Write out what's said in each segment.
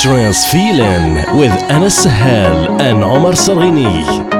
Trance Feeling with Anas Sahel and Omar Sarghini.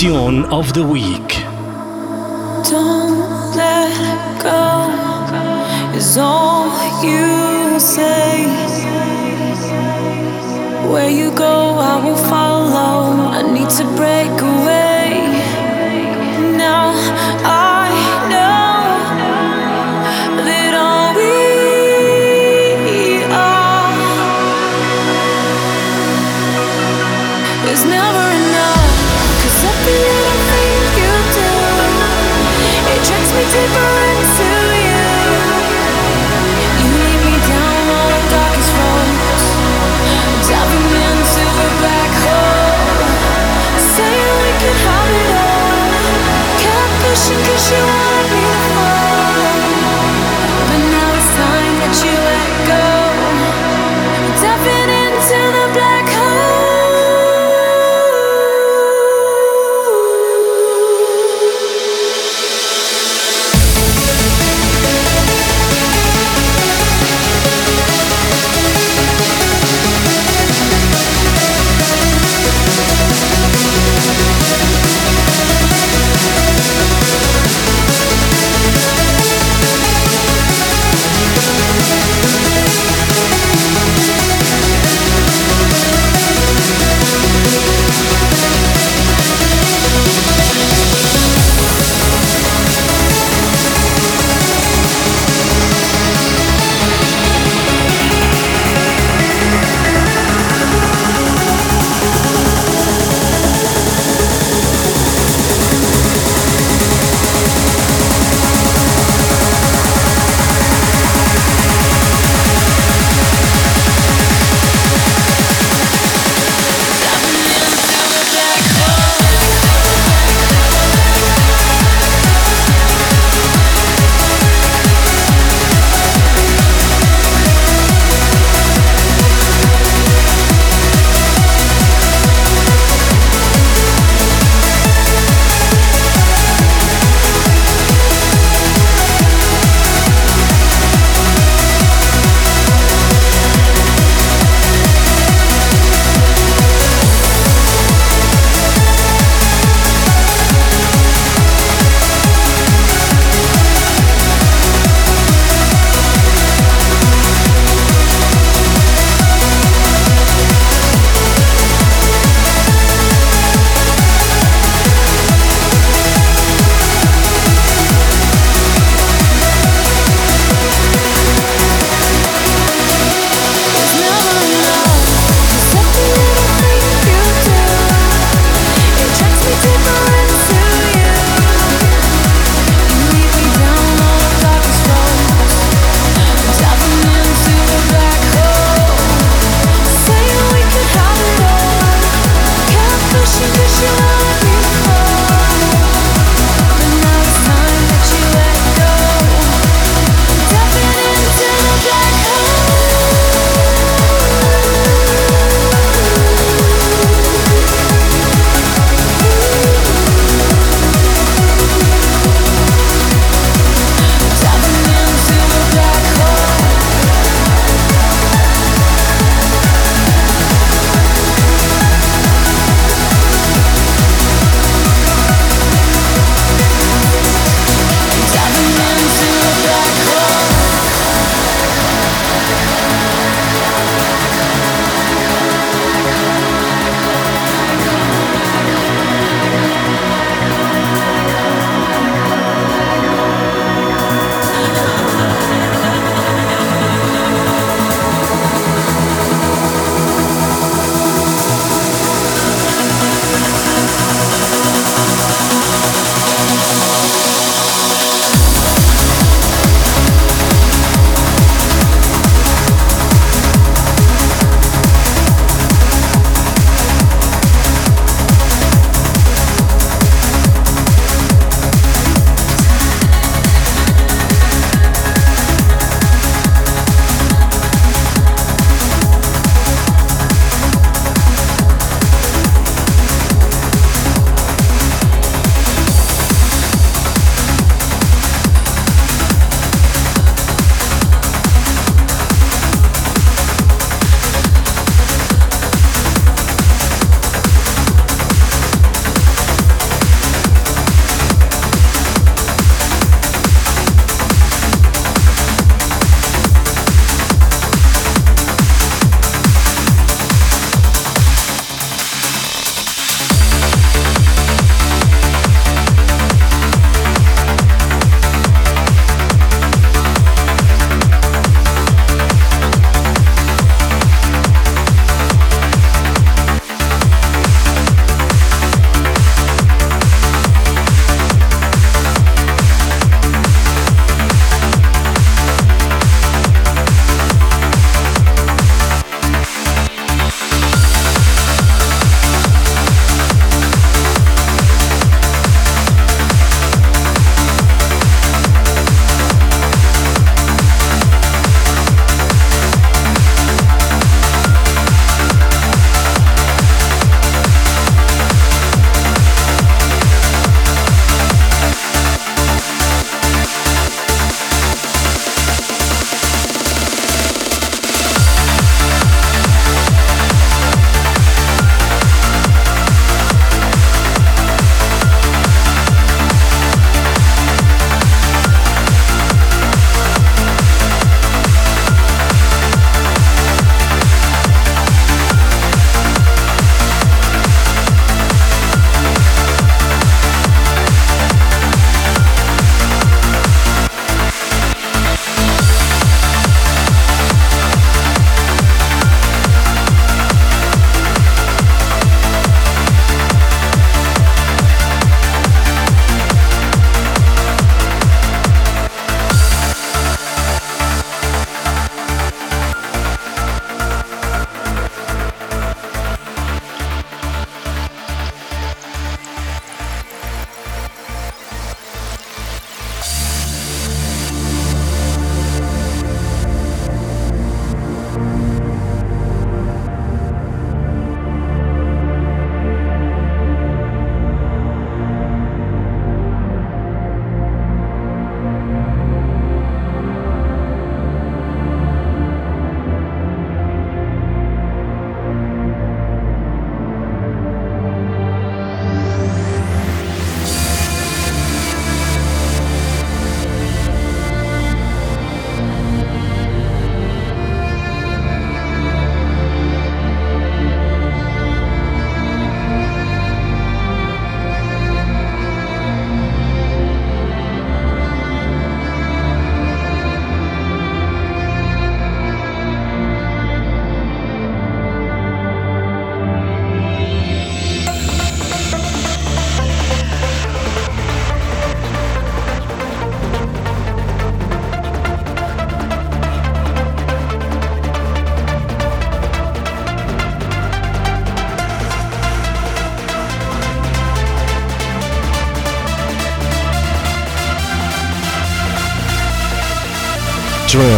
Tune of the week. Don't let go is all you say. Where you go, I will follow. I need to break away.